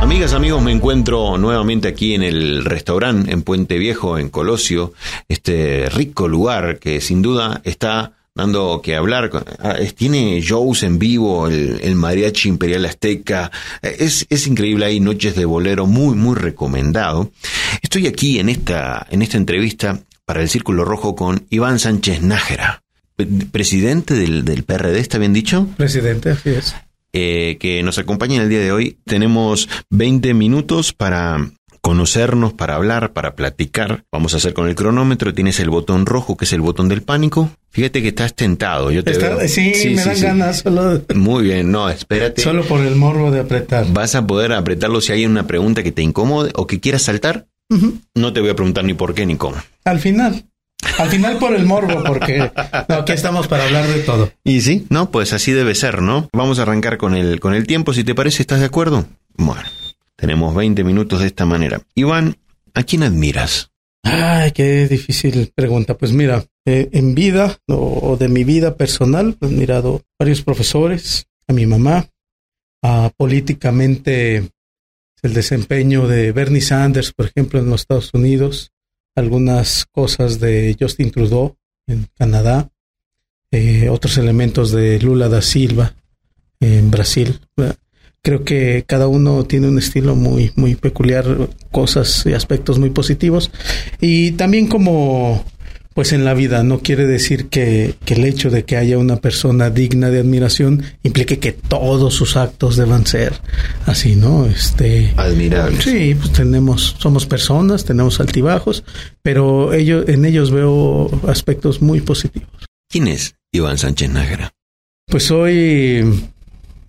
Amigas, amigos, me encuentro nuevamente aquí en el restaurante en Puente Viejo, en Colosio, este rico lugar que sin duda está dando que hablar. Ah, tiene shows en vivo, el, Mariachi Imperial Azteca. Es, es, increíble, hay noches de bolero muy, muy recomendado. Estoy aquí en esta, en esta entrevista para el Círculo Rojo con Iván Sánchez Nájera, presidente del, del PRD, ¿está bien dicho? Presidente, así es. Eh, que nos acompaña en el día de hoy. Tenemos 20 minutos para conocernos, para hablar, para platicar. Vamos a hacer con el cronómetro. Tienes el botón rojo, que es el botón del pánico. Fíjate que estás tentado. Yo te Sí, me dan ganas. Solo... Muy bien, no, espérate. Solo por el morbo de apretar. Vas a poder apretarlo si hay una pregunta que te incomode o que quieras saltar. No te voy a preguntar ni por qué ni cómo. Al final. Al final por el morbo, porque aquí estamos para hablar de todo. Y sí, no, pues así debe ser, ¿no? Vamos a arrancar con el, con el tiempo, si te parece, ¿estás de acuerdo? Bueno, tenemos 20 minutos de esta manera. Iván, ¿a quién admiras? Ay, qué difícil pregunta. Pues mira, eh, en vida o, de mi vida personal, he admirado varios profesores, a mi mamá, a políticamente el desempeño de Bernie Sanders, por ejemplo, en los Estados Unidos, algunas cosas de Justin Trudeau en Canadá, eh, otros elementos de Lula da Silva en Brasil. Creo que cada uno tiene un estilo muy, muy peculiar, cosas y aspectos muy positivos. Y también como pues en la vida no quiere decir que, el hecho de que haya una persona digna de admiración implique que todos sus actos deban ser así, ¿no? Este admirables. Sí, pues tenemos somos personas, tenemos altibajos, pero ellos en ellos veo aspectos muy positivos. ¿Quién es Iván Sánchez Nájera? Pues soy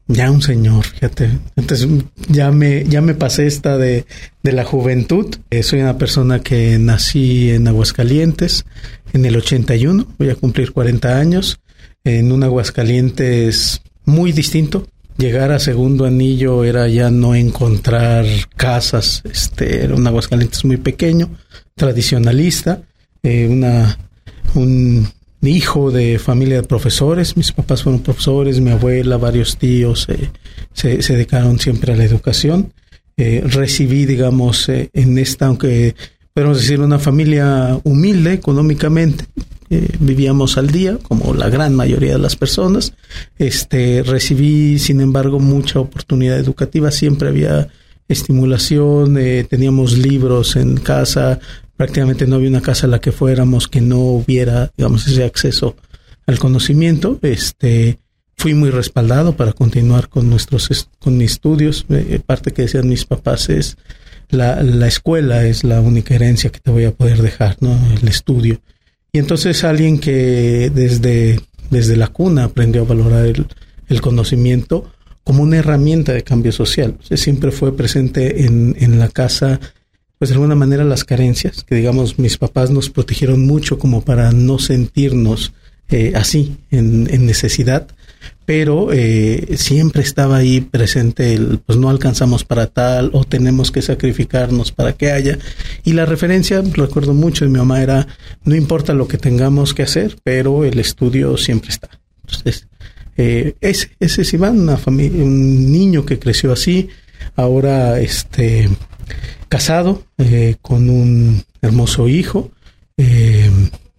ya un señor, fíjate. Entonces ya me, ya me pasé esta de, de la juventud. Eh, soy una persona que nací en Aguascalientes en el 81, voy a cumplir 40 años, en un Aguascalientes muy distinto. Llegar a segundo anillo era ya no encontrar casas, este, era un Aguascalientes muy pequeño, tradicionalista, eh, una, un hijo de familia de profesores, mis papás fueron profesores, mi abuela, varios tíos eh, se, dedicaron siempre a la educación. Eh, recibí, digamos, eh, en esta, aunque podemos decir, una familia humilde económicamente, vivíamos al día, como la gran mayoría de las personas. Este, recibí, sin embargo, mucha oportunidad educativa, siempre había estimulación, teníamos libros en casa, prácticamente no había una casa a la que fuéramos que no hubiera, digamos, ese acceso al conocimiento. Este, fui muy respaldado para continuar con nuestros con mis estudios. Eh, parte que decían mis papás es la, la escuela es la única herencia que te voy a poder dejar, ¿no? El estudio. Y entonces alguien que desde, desde la cuna aprendió a valorar el, el conocimiento como una herramienta de cambio social. siempre fue presente en, en la casa pues de alguna manera las carencias, que digamos mis papás nos protegieron mucho como para no sentirnos eh, así, en, necesidad, pero eh, siempre estaba ahí presente el, pues no alcanzamos para tal o tenemos que sacrificarnos para que haya. Y la referencia, recuerdo mucho de mi mamá, era, no importa lo que tengamos que hacer, pero el estudio siempre está. Entonces, eh, ese, ese es Iván, una un niño que creció así, ahora este casado eh, con un hermoso hijo eh,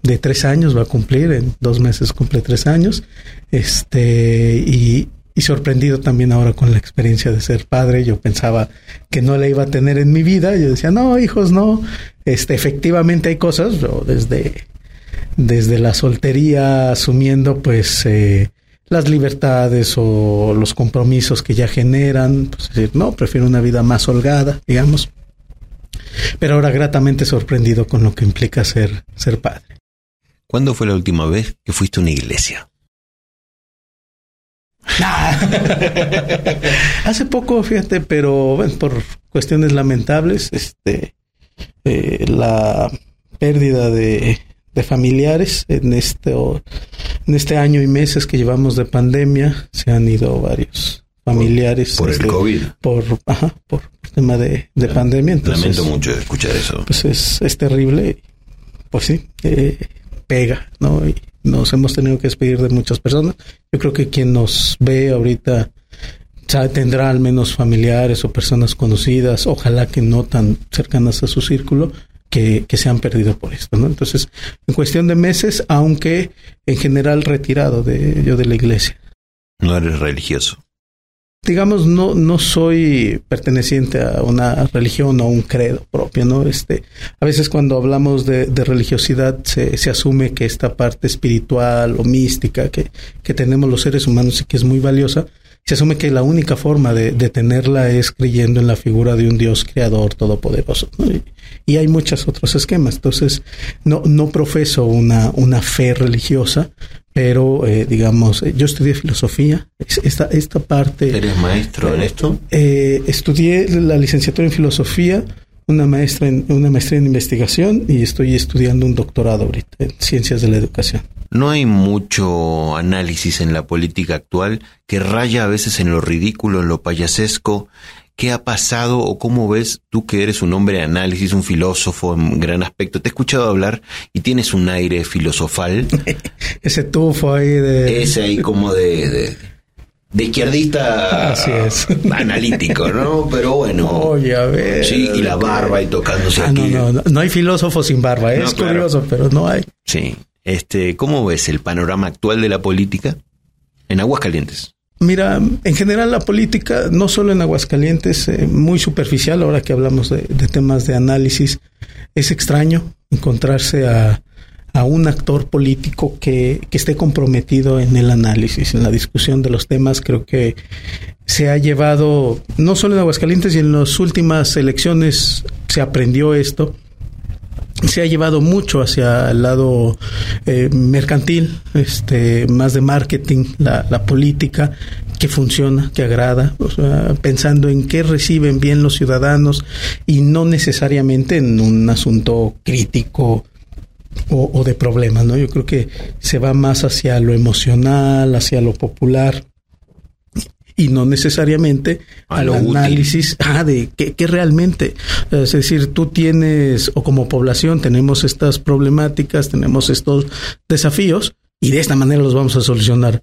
de tres años, va a cumplir, en dos meses cumple tres años, este, y, y, sorprendido también ahora con la experiencia de ser padre. Yo pensaba que no la iba a tener en mi vida, yo decía, no, hijos, no, este, efectivamente hay cosas, yo desde, desde la soltería asumiendo pues eh, las libertades o los compromisos que ya generan, pues decir, no, prefiero una vida más holgada, digamos pero ahora gratamente sorprendido con lo que implica ser, ser padre. ¿Cuándo fue la última vez que fuiste a una iglesia? Hace poco, fíjate, pero bueno, por cuestiones lamentables, este, eh, la pérdida de, de familiares en este, en este año y meses que llevamos de pandemia, se han ido varios familiares. Por, el este, COVID. Por, ajá, por tema de, de pandemia. Lamento mucho escuchar eso. Pues es, es terrible. Pues sí, eh, pega, ¿no? Y nos hemos tenido que despedir de muchas personas. Yo creo que quien nos ve ahorita tendrá al menos familiares o personas conocidas, ojalá que no tan cercanas a su círculo, que, que, se han perdido por esto, ¿no? Entonces, en cuestión de meses, aunque en general retirado de yo de la iglesia. No eres religioso. Digamos, no, no soy perteneciente a una religión o a un credo propio, ¿no? Este, a veces cuando hablamos de, de religiosidad se, se, asume que esta parte espiritual o mística que, que tenemos los seres humanos y que es muy valiosa, se asume que la única forma de, de, tenerla es creyendo en la figura de un Dios creador todopoderoso. ¿no? Y, y, hay muchos otros esquemas. Entonces, no, no profeso una, una fe religiosa, pero eh, digamos, yo estudié filosofía. Esta, esta parte... ¿Eres maestro en esto? Eh, estudié la licenciatura en filosofía, una maestra en, una maestría en investigación y estoy estudiando un doctorado ahorita en ciencias de la educación. No hay mucho análisis en la política actual que raya a veces en lo ridículo, en lo payasesco. ¿Qué ha pasado o cómo ves tú que eres un hombre de análisis, un filósofo en gran aspecto? Te he escuchado hablar y tienes un aire filosofal. Ese tufo ahí de... Ese ahí como de, de, de izquierdista Así es. analítico, ¿no? Pero bueno. Oye, a ver. Sí, y la barba y tocándose ah, aquí. No, no, no hay filósofo sin barba. Es No, claro. curioso, pero no hay. Sí. Este, ¿cómo ves el panorama actual de la política en Aguascalientes? Mira, en general la política, no solo en Aguascalientes, eh, muy superficial, ahora que hablamos de, de, temas de análisis, es extraño encontrarse a, a un actor político que, que, esté comprometido en el análisis, en la discusión de los temas. Creo que se ha llevado, no solo en Aguascalientes y en las últimas elecciones se aprendió esto, se ha llevado mucho hacia el lado eh, mercantil, este, más de marketing, la, la, política que funciona, que agrada, pensando en qué reciben bien los ciudadanos y no necesariamente en un asunto crítico o, o de problemas, ¿no? Yo creo que se va más hacia lo emocional, hacia lo popular y no necesariamente A al lo análisis ah, de qué, qué realmente. Es decir, tú tienes, o como población, tenemos estas problemáticas, tenemos estos desafíos, y de esta manera los vamos a solucionar.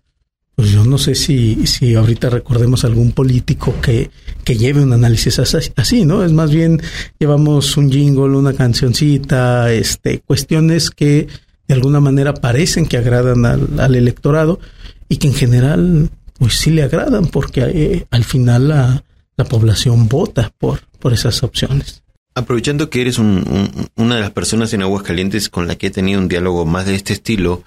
Pues yo no sé si, si ahorita recordemos algún político que, que lleve un análisis así, ¿no? Es más bien llevamos un jingle, una cancioncita, este, cuestiones que de alguna manera parecen que agradan al, al electorado y que en general pues sí le agradan porque eh, al final la, la, población vota por, por esas opciones. Aprovechando que eres un, una de las personas en Aguascalientes con la que he tenido un diálogo más de este estilo,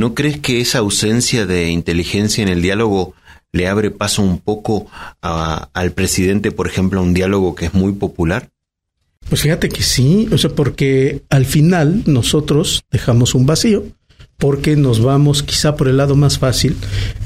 ¿no crees que esa ausencia de inteligencia en el diálogo le abre paso un poco al presidente, por ejemplo, a un diálogo que es muy popular? Pues fíjate que sí, o sea, porque al final nosotros dejamos un vacío porque nos vamos quizá por el lado más fácil,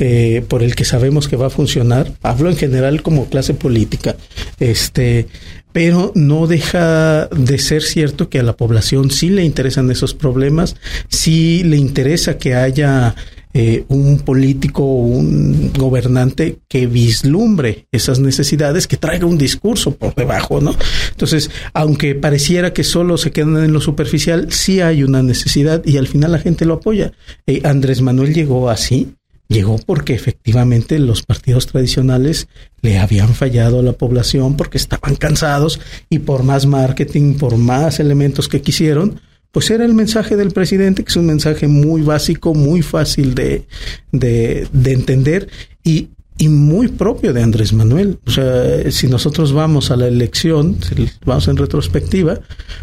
eh, por el que sabemos que va a funcionar. Hablo en general como clase política, este, pero no deja de ser cierto que a la población sí le interesan esos problemas, sí le interesa que haya eh, un político un gobernante que vislumbre esas necesidades, que traiga un discurso por debajo, ¿no? Entonces, aunque pareciera que solo se quedan en lo superficial, sí hay una necesidad y al final la gente lo apoya. Eh, Andrés Manuel llegó así, llegó porque efectivamente los partidos tradicionales le habían fallado a la población porque estaban cansados y por más marketing, por más elementos que quisieron, pues era el mensaje del presidente, que es un mensaje muy básico, muy fácil de, de, de entender y, y, muy propio de Andrés Manuel. O sea, si nosotros vamos a la elección, si vamos en retrospectiva,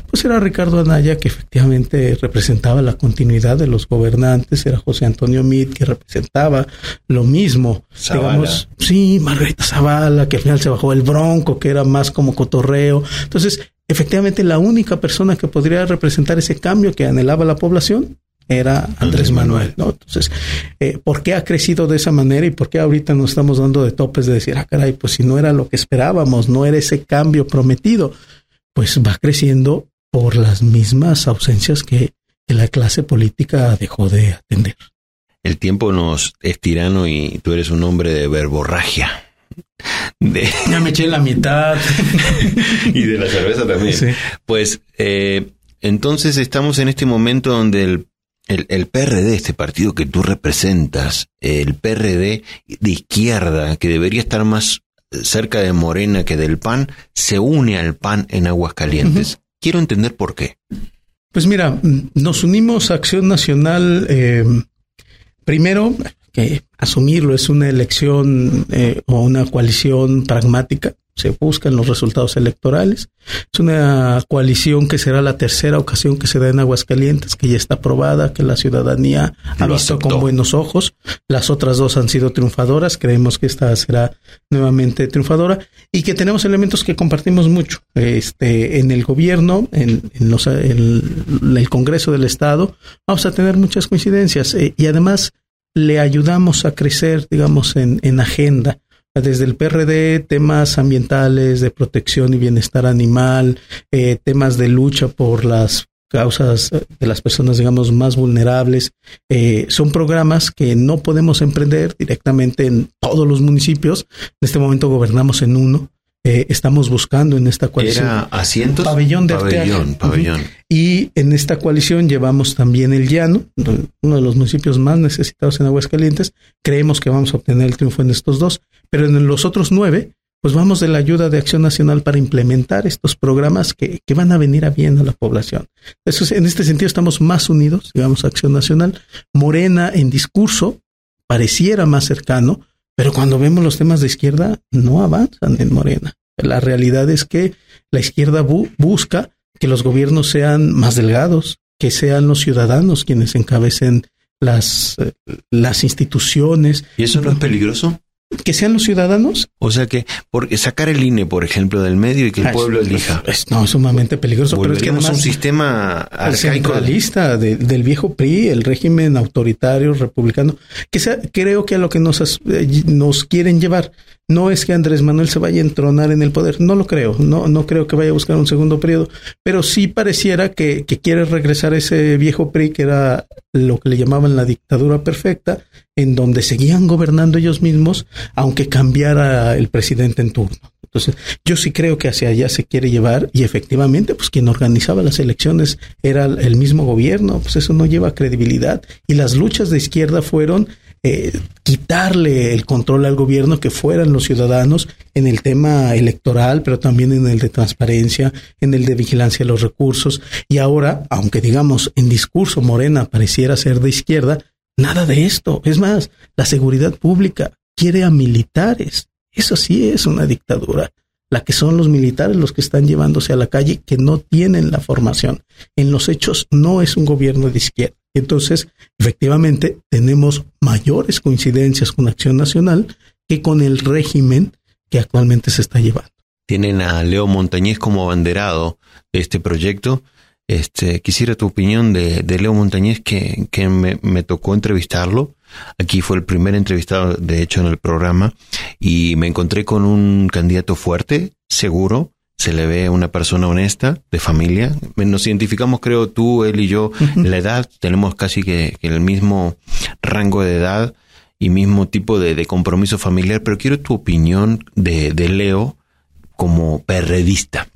pues era Ricardo Anaya que efectivamente representaba la continuidad de los gobernantes, era José Antonio Meade que representaba lo mismo. Zavala. Digamos, sí, Margarita Zavala, que al final se bajó el bronco, que era más como cotorreo. Entonces, efectivamente la única persona que podría representar ese cambio que anhelaba la población era Andrés Manuel, ¿no? Entonces, eh, ¿por qué ha crecido de esa manera y por qué ahorita nos estamos dando de topes de decir, ah, caray, pues si no era lo que esperábamos, no era ese cambio prometido? Pues va creciendo por las mismas ausencias que, que la clase política dejó de atender. El tiempo nos es tirano y tú eres un hombre de verborragia. De... Ya me eché la mitad. y de la cerveza también. Sí. Pues eh, entonces estamos en este momento donde el, el, el, PRD, este partido que tú representas, el PRD de izquierda, que debería estar más cerca de Morena que del PAN, se une al PAN en Aguascalientes. Quiero entender por qué. Pues mira, nos unimos a Acción Nacional, eh, primero, que asumirlo es una elección eh, o una coalición pragmática se buscan los resultados electorales. Es una coalición que será la tercera ocasión que se da en Aguascalientes, que ya está aprobada, que la ciudadanía ha visto con buenos ojos. Las otras dos han sido triunfadoras, creemos que esta será nuevamente triunfadora y que tenemos elementos que compartimos mucho. Este, en el gobierno, en, los, el Congreso del Estado, vamos a tener muchas coincidencias eh, y además le ayudamos a crecer, digamos, en, en agenda desde el PRD, temas ambientales, de protección y bienestar animal, eh, temas de lucha por las causas de las personas, digamos, más vulnerables. Eh, son programas que no podemos emprender directamente en todos los municipios. En este momento gobernamos en uno. Eh, estamos buscando en esta coalición. ¿Era asientos? Pabellón de pabellón, pabellón. Y en esta coalición llevamos también el llano, uno de los municipios más necesitados en Aguascalientes. Creemos que vamos a obtener el triunfo en estos dos, pero en los otros nueve, pues vamos de la ayuda de Acción Nacional para implementar estos programas que, que van a venir a bien a la población. Eso en este sentido estamos más unidos, digamos, Acción Nacional. Morena en discurso pareciera más cercano, pero cuando vemos los temas de izquierda, no avanzan en Morena. La realidad es que la izquierda busca que los gobiernos sean más delgados, que sean los ciudadanos quienes encabecen las, eh, las instituciones. ¿Y eso no es peligroso? Que sean los ciudadanos. O sea que porque sacar el INE, por ejemplo, del medio y que el ah, pueblo elija. no, es sumamente peligroso. Pero es que además, un sistema centralista del viejo PRI, el régimen autoritario republicano, que sea, creo que a lo que nos, eh, nos quieren llevar no es que Andrés Manuel se vaya a entronar en el poder, no lo creo, no, no creo que vaya a buscar un segundo periodo, pero sí pareciera que, que quiere regresar ese viejo PRI que era lo que le llamaban la dictadura perfecta, en donde seguían gobernando ellos mismos, aunque cambiara el presidente en turno. Entonces, yo sí creo que hacia allá se quiere llevar y efectivamente, pues quien organizaba las elecciones era el mismo gobierno, pues eso no lleva credibilidad. Y las luchas de izquierda fueron eh, quitarle el control al gobierno, que fueran los ciudadanos en el tema electoral, pero también en el de transparencia, en el de vigilancia de los recursos. Y ahora, aunque digamos en discurso Morena pareciera ser de izquierda, nada de esto. Es más, la seguridad pública quiere a militares. Eso sí es una dictadura. La que son los militares los que están llevándose a la calle que no tienen la formación. En los hechos no es un gobierno de izquierda. Entonces, efectivamente, tenemos mayores coincidencias con Acción Nacional que con el régimen que actualmente se está llevando. Tienen a Leo Montañez como abanderado de este proyecto. Este, quisiera tu opinión de, Leo Montañez, que, me, tocó entrevistarlo. Aquí fue el primer entrevistado, de hecho, en el programa, y me encontré con un candidato fuerte, seguro, se le ve una persona honesta, de familia. Nos identificamos, creo, tú, él y yo, la edad, tenemos casi que, el mismo rango de edad y mismo tipo de, compromiso familiar, pero quiero tu opinión de, Leo como perredista.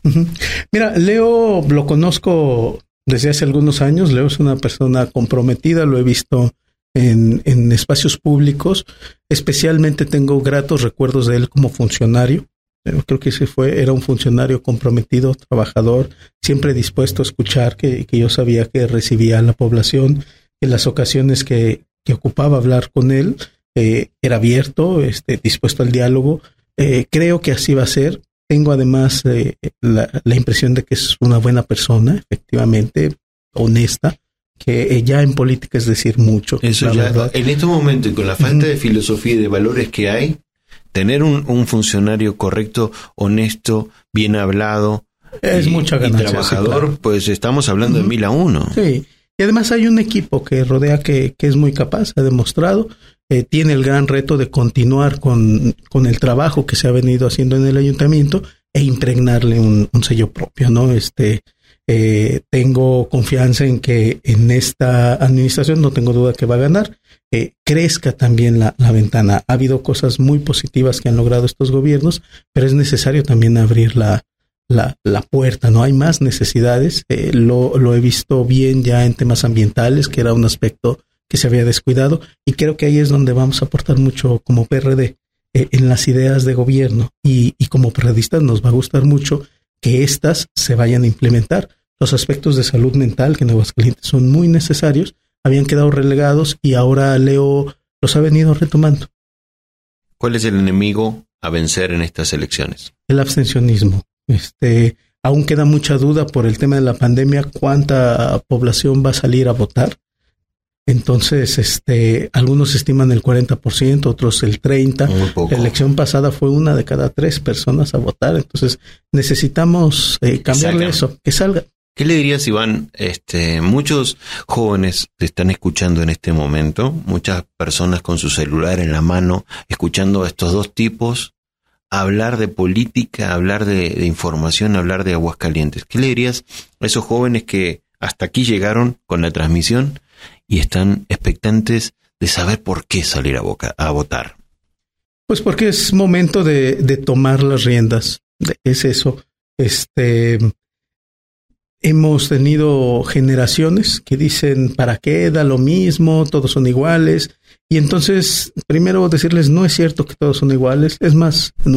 Mira, Leo lo conozco desde hace algunos años, Leo es una persona comprometida, lo he visto en, en espacios públicos, especialmente tengo gratos recuerdos de él como funcionario creo que ese fue, era un funcionario comprometido, trabajador, siempre dispuesto a escuchar, que, yo sabía que recibía a la población, en las ocasiones que, que ocupaba hablar con él, eh, era abierto, este, dispuesto al diálogo. Eh, creo que así va a ser. Tengo además eh, la, la, impresión de que es una buena persona, efectivamente, honesta, que ya en política es decir mucho. Eso ya, en este momento y con la falta de filosofía y de valores que hay, tener un, funcionario correcto, honesto, bien hablado es y, mucha ganancia, trabajador, pues estamos hablando de mil a uno. Sí, y además hay un equipo que rodea que, que es muy capaz, ha demostrado, eh, tiene el gran reto de continuar con, con, el trabajo que se ha venido haciendo en el ayuntamiento e impregnarle un, un sello propio, ¿no? Este, eh, tengo confianza en que en esta administración, no tengo duda que va a ganar, eh, crezca también la, ventana. Ha habido cosas muy positivas que han logrado estos gobiernos, pero es necesario también abrir la, la, la puerta, no hay más necesidades. Eh, lo, lo he visto bien ya en temas ambientales, que era un aspecto que se había descuidado, y creo que ahí es donde vamos a aportar mucho como PRD eh, en las ideas de gobierno y, y como periodistas nos va a gustar mucho que éstas se vayan a implementar. Los aspectos de salud mental que en Aguascalientes son muy necesarios habían quedado relegados y ahora Leo los ha venido retomando. ¿Cuál es el enemigo a vencer en estas elecciones? El abstencionismo. Este, aún queda mucha duda por el tema de la pandemia cuánta población va a salir a votar. Entonces, este, algunos estiman el 40%, otros el 30%. La elección pasada fue una de cada tres personas a votar. Entonces, necesitamos eh, cambiarle eso, que salga. ¿Qué le dirías, Iván? Este, muchos jóvenes te están escuchando en este momento, muchas personas con su celular en la mano, escuchando a estos dos tipos hablar de política, hablar de, de información, hablar de Aguascalientes. ¿Qué le dirías a esos jóvenes que hasta aquí llegaron con la transmisión y están expectantes de saber por qué salir a, boca, a votar? Pues porque es momento de, de tomar las riendas. Es eso. Este hemos tenido generaciones que dicen para qué da lo mismo, todos son iguales. Y entonces, primero decirles, no es cierto que todos son iguales. Es más, en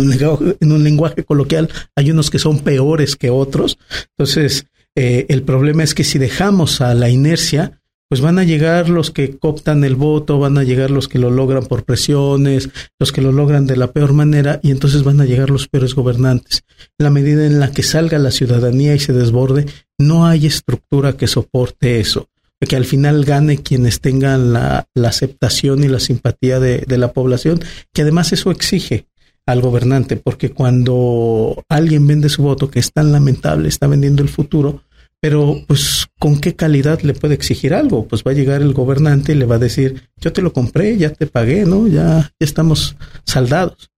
un lenguaje, coloquial hay unos que son peores que otros. Entonces, eh, el problema es que si dejamos a la inercia, pues van a llegar los que cooptan el voto, van a llegar los que lo logran por presiones, los que lo logran de la peor manera y entonces van a llegar los peores gobernantes. La medida en la que salga la ciudadanía y se desborde, no hay estructura que soporte eso, que al final gane quienes tengan la, aceptación y la simpatía de la población, que además eso exige al gobernante, porque cuando alguien vende su voto, que es tan lamentable, está vendiendo el futuro, pero, pues, ¿con qué calidad le puede exigir algo? Pues va a llegar el gobernante y le va a decir, yo te lo compré, ya te pagué, ¿no? Ya, ya estamos saldados.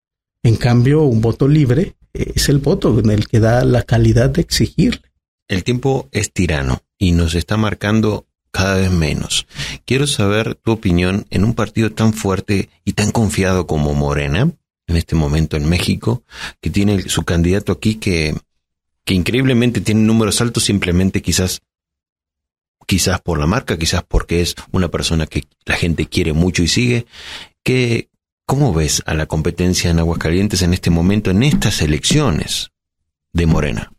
En cambio, un voto libre es el voto en el que da la calidad de exigirle. El tiempo es tirano y nos está marcando cada vez menos. Quiero saber tu opinión en un partido tan fuerte y tan confiado como Morena, en este momento en México, que tiene su candidato aquí que que increíblemente tiene números altos simplemente quizás quizás por la marca, quizás porque es una persona que la gente quiere mucho y sigue. ¿Qué, ¿Cómo ves a la competencia en Aguascalientes en este momento, en estas elecciones de Morena?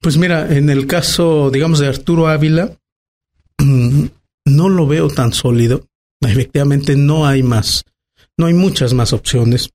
Pues mira, en el caso, digamos, de Arturo Ávila, no lo veo tan sólido. Efectivamente, no hay más, no hay muchas más opciones.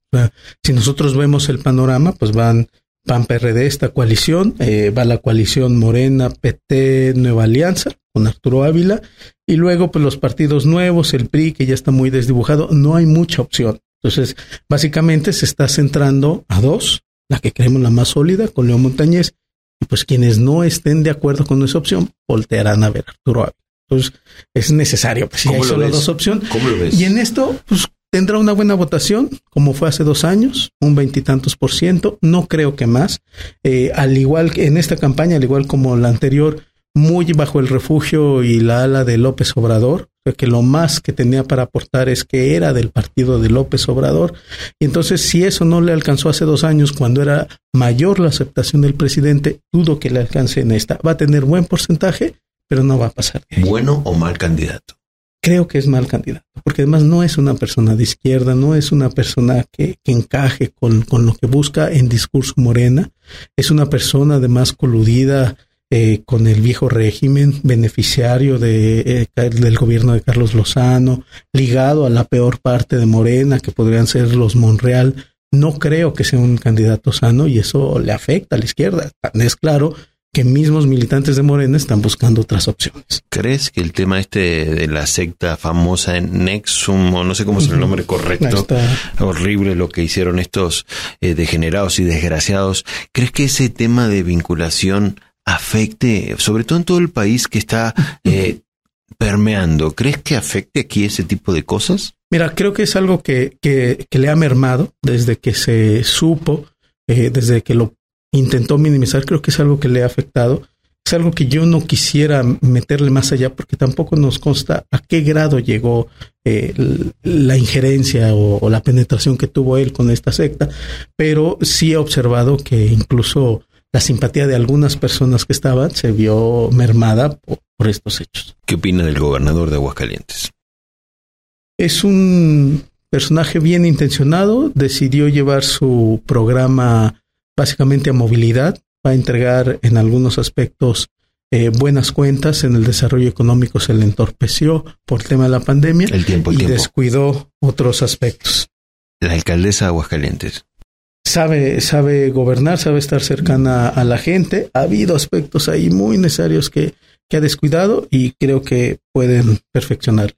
Si nosotros vemos el panorama, pues van PAN PRD, esta coalición, eh, va la coalición Morena, PT, Nueva Alianza, con Arturo Ávila, y luego pues los partidos nuevos, el PRI, que ya está muy desdibujado, no hay mucha opción. Entonces, básicamente se está centrando a dos, la que creemos la más sólida, con León Montañez, y pues quienes no estén de acuerdo con esa opción, voltearán a ver a Arturo Ávila. Entonces, es necesario, pues si hay solo dos opciones. Y en esto, pues tendrá una buena votación, como fue hace dos años, un veintitantos por ciento, no creo que más. Eh, al igual que en esta campaña, al igual como la anterior, muy bajo el refugio y la ala de López Obrador, que lo más que tenía para aportar es que era del partido de López Obrador. Y entonces, si eso no le alcanzó hace dos años, cuando era mayor la aceptación del presidente, dudo que le alcance en esta. Va a tener buen porcentaje, pero no va a pasar. ¿Bueno o mal candidato? Creo que es mal candidato, porque además no es una persona de izquierda, no es una persona que, que encaje con, con, lo que busca en discurso morena, es una persona además coludida eh, con el viejo régimen, beneficiario de, eh, del gobierno de Carlos Lozano, ligado a la peor parte de Morena, que podrían ser los Monreal. No creo que sea un candidato sano y eso le afecta a la izquierda. Es claro que mismos militantes de Morena están buscando otras opciones. ¿Crees que el tema este de la secta famosa en Nexum, o no sé cómo es el nombre correcto, horrible lo que hicieron estos eh, degenerados y desgraciados, ¿crees que ese tema de vinculación afecte, sobre todo en todo el país que está eh, permeando, ¿crees que afecte aquí ese tipo de cosas? Mira, creo que es algo que, que, que le ha mermado desde que se supo, eh, desde que lo intentó minimizar, creo que es algo que le ha afectado. Es algo que yo no quisiera meterle más allá porque tampoco nos consta a qué grado llegó eh, la injerencia o, o, la penetración que tuvo él con esta secta, pero sí he observado que incluso la simpatía de algunas personas que estaban se vio mermada por, por estos hechos. ¿Qué opina del gobernador de Aguascalientes? Es un personaje bien intencionado, decidió llevar su programa básicamente a movilidad, va a entregar en algunos aspectos eh, buenas cuentas, en el desarrollo económico se le entorpeció por el tema de la pandemia El tiempo, el y tiempo. descuidó otros aspectos. La alcaldesa de Aguascalientes. Sabe, sabe gobernar, sabe estar cercana a la gente. Ha habido aspectos ahí muy necesarios que, que ha descuidado y creo que pueden perfeccionar.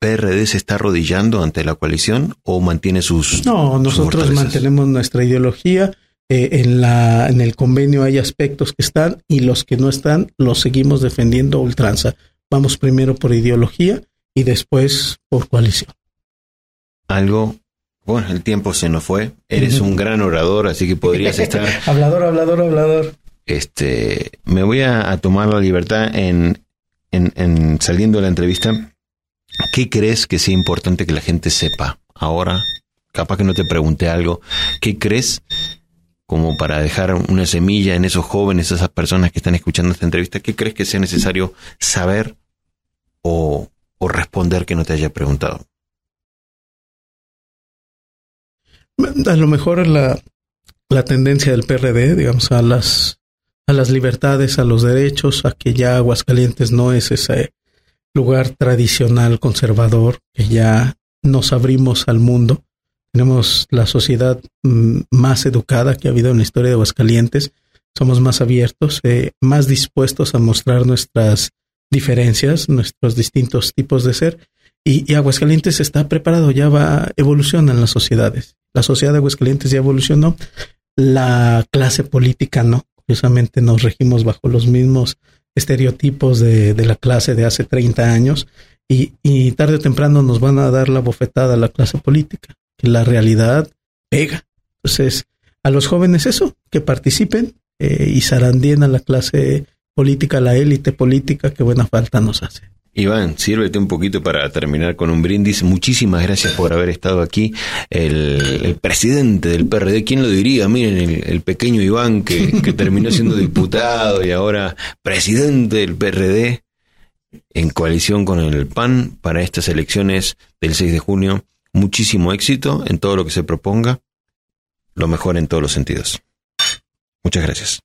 ¿PRD se está arrodillando ante la coalición o mantiene sus... No, nosotros mantenemos nuestra ideología. Eh, en, la, en el convenio hay aspectos que están y los que no están los seguimos defendiendo a ultranza. Vamos primero por ideología y después por coalición. Algo... Bueno, el tiempo se nos fue. Eres un gran orador, así que podrías estar... hablador, hablador, hablador. Este, me voy a, a tomar la libertad en, en, en saliendo de la entrevista. ¿Qué crees que sea importante que la gente sepa ahora? Capaz que no te pregunté algo. ¿Qué crees como para dejar una semilla en esos jóvenes, esas personas que están escuchando esta entrevista? ¿Qué crees que sea necesario saber o, responder que no te haya preguntado? A lo mejor la, la tendencia del PRD, digamos, a las, a las libertades, a los derechos, a que ya Aguascalientes no es ese lugar tradicional conservador, que ya nos abrimos al mundo. Tenemos la sociedad mm, más educada que ha habido en la historia de Aguascalientes. Somos más abiertos, eh, más dispuestos a mostrar nuestras diferencias, nuestros distintos tipos de ser. Y, Aguascalientes está preparado, ya va, evoluciona en las sociedades. La sociedad de Aguascalientes ya evolucionó, la clase política no. Curiosamente nos regimos bajo los mismos estereotipos de, de la clase de hace 30 años y, y tarde o temprano nos van a dar la bofetada a la clase política, la realidad pega. Entonces, a los jóvenes eso, que participen eh, y zarandien a la clase política, la élite política, que buena falta nos hace. Iván, sírvete un poquito para terminar con un brindis. Muchísimas gracias por haber estado aquí. El, el presidente del PRD, ¿quién lo diría? Miren, el, el pequeño Iván que, que terminó siendo diputado y ahora presidente del PRD en coalición con el PAN para estas elecciones del 6 de junio. Muchísimo éxito en todo lo que se proponga. Lo mejor en todos los sentidos. Muchas gracias.